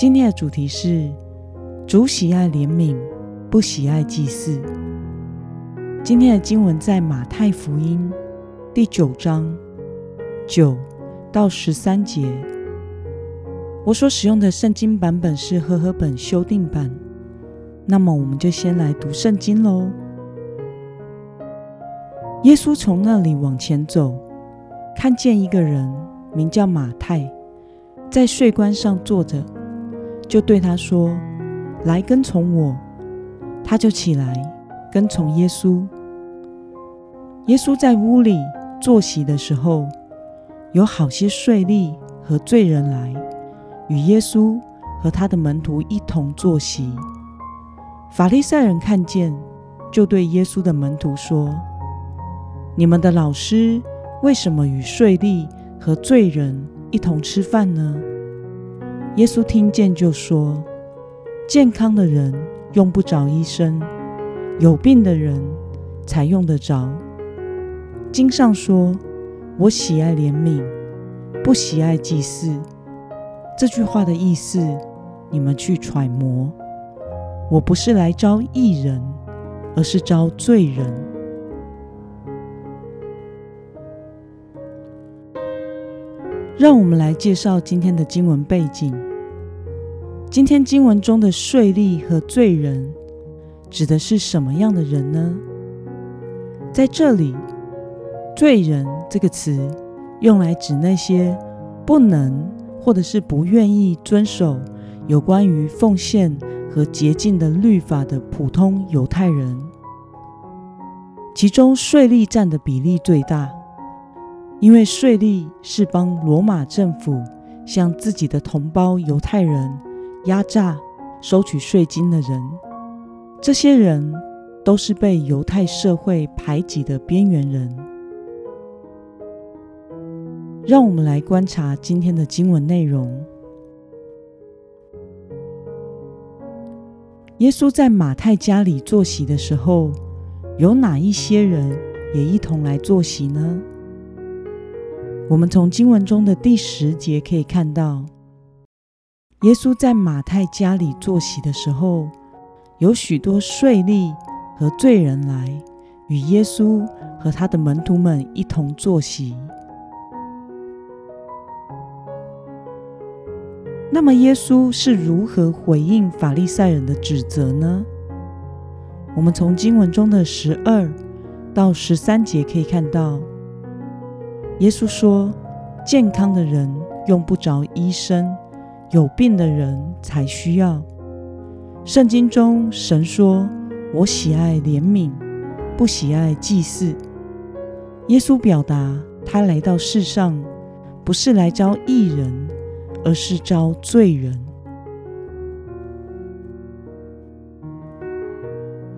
今天的主题是主喜爱怜悯，不喜爱祭祀。今天的经文在马太福音第九章九到十三节。我所使用的圣经版本是和合本修订版。那么，我们就先来读圣经喽。耶稣从那里往前走，看见一个人名叫马太，在税关上坐着，就对他说：“来跟从我。”他就起来跟从耶稣。耶稣在屋里坐席的时候，有好些税吏和罪人来。与耶稣和他的门徒一同坐席。法利赛人看见，就对耶稣的门徒说：“你们的老师为什么与税吏和罪人一同吃饭呢？”耶稣听见就说：“健康的人用不着医生，有病的人才用得着。经上说：‘我喜爱怜悯，不喜爱祭祀。’”这句话的意思，你们去揣摩。我不是来招义人，而是招罪人。让我们来介绍今天的经文背景。今天经文中的税吏和罪人，指的是什么样的人呢？在这里，“罪人”这个词用来指那些不能。或者是不愿意遵守有关于奉献和洁净的律法的普通犹太人，其中税吏占的比例最大，因为税吏是帮罗马政府向自己的同胞犹太人压榨、收取税金的人。这些人都是被犹太社会排挤的边缘人。让我们来观察今天的经文内容。耶稣在马太家里坐席的时候，有哪一些人也一同来坐席呢？我们从经文中的第十节可以看到，耶稣在马太家里坐席的时候，有许多税吏和罪人来与耶稣和他的门徒们一同坐席。那么，耶稣是如何回应法利赛人的指责呢？我们从经文中的十二到十三节可以看到，耶稣说：“健康的人用不着医生，有病的人才需要。”圣经中，神说：“我喜爱怜悯，不喜爱祭祀。”耶稣表达，他来到世上不是来招义人。而是招罪人。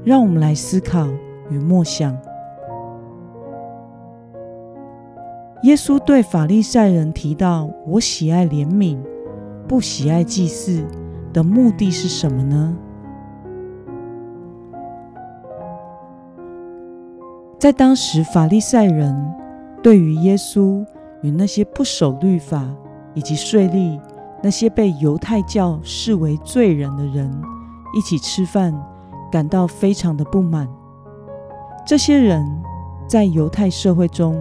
让我们来思考与默想：耶稣对法利赛人提到“我喜爱怜悯，不喜爱祭祀”的目的是什么呢？在当时，法利赛人对于耶稣与那些不守律法。以及税吏那些被犹太教视为罪人的人一起吃饭，感到非常的不满。这些人在犹太社会中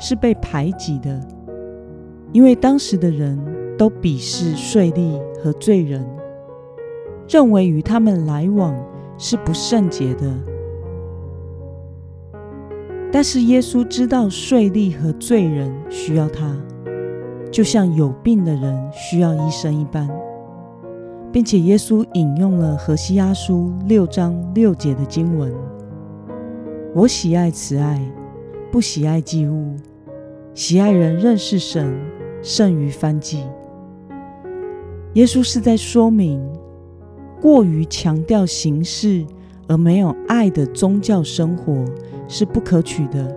是被排挤的，因为当时的人都鄙视税吏和罪人，认为与他们来往是不圣洁的。但是耶稣知道税吏和罪人需要他。就像有病的人需要医生一般，并且耶稣引用了何西阿书六章六节的经文：“我喜爱慈爱，不喜爱祭物；喜爱人认识神，胜于翻祭。”耶稣是在说明，过于强调形式而没有爱的宗教生活是不可取的。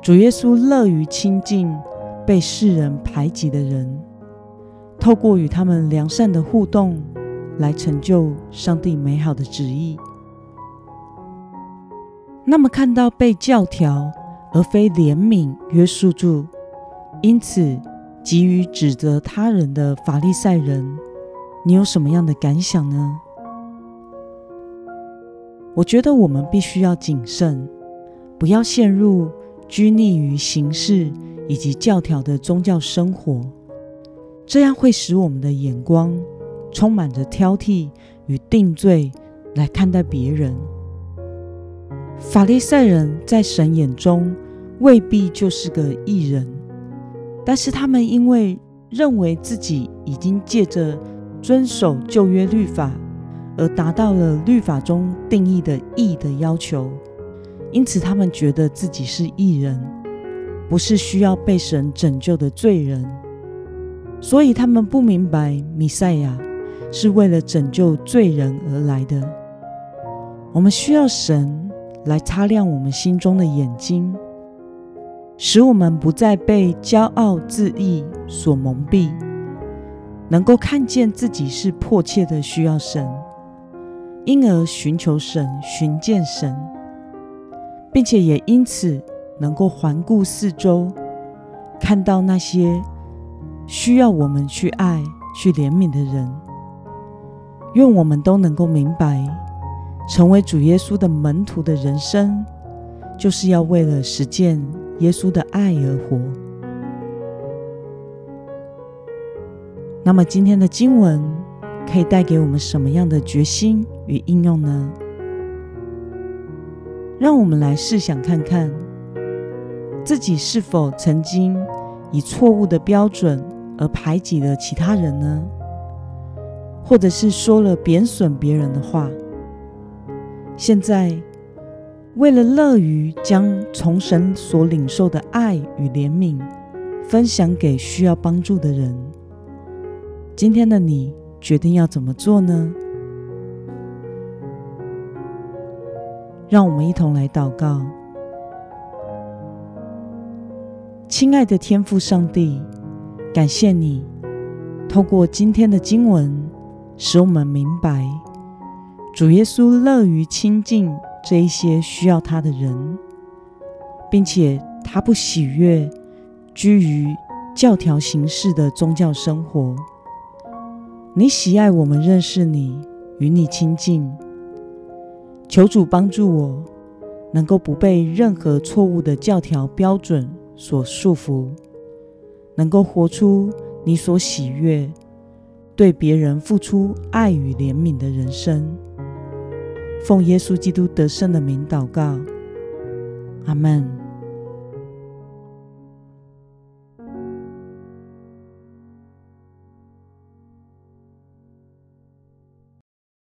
主耶稣乐于亲近被世人排挤的人，透过与他们良善的互动，来成就上帝美好的旨意。那么，看到被教条而非怜悯约束住，因此急于指责他人的法利赛人，你有什么样的感想呢？我觉得我们必须要谨慎，不要陷入拘泥于形式以及教条的宗教生活，这样会使我们的眼光充满着挑剔与定罪来看待别人。法利赛人在神眼中未必就是个异人，但是他们因为认为自己已经借着遵守旧约律法而达到了律法中定义的义的要求，因此他们觉得自己是义人，不是需要被神拯救的罪人。所以他们不明白弥赛亚是为了拯救罪人而来的。我们需要神。来擦亮我们心中的眼睛，使我们不再被骄傲自义所蒙蔽，能够看见自己是迫切的需要神，因而寻求神、寻见神，并且也因此能够环顾四周，看到那些需要我们去爱、去怜悯的人。愿我们都能够明白。成为主耶稣的门徒的人生，就是要为了实践耶稣的爱而活。那么，今天的经文可以带给我们什么样的决心与应用呢？让我们来试想看看，自己是否曾经以错误的标准而排挤了其他人呢？或者是说了贬损别人的话？现在，为了乐于将从神所领受的爱与怜悯分享给需要帮助的人，今天的你决定要怎么做呢？让我们一同来祷告。亲爱的天父上帝，感谢你透过今天的经文，使我们明白。主耶稣乐于亲近这一些需要他的人，并且他不喜悦居于教条形式的宗教生活。你喜爱我们认识你，与你亲近。求主帮助我，能够不被任何错误的教条标准所束缚，能够活出你所喜悦、对别人付出爱与怜悯的人生。奉耶稣基督得胜的名祷告，阿门。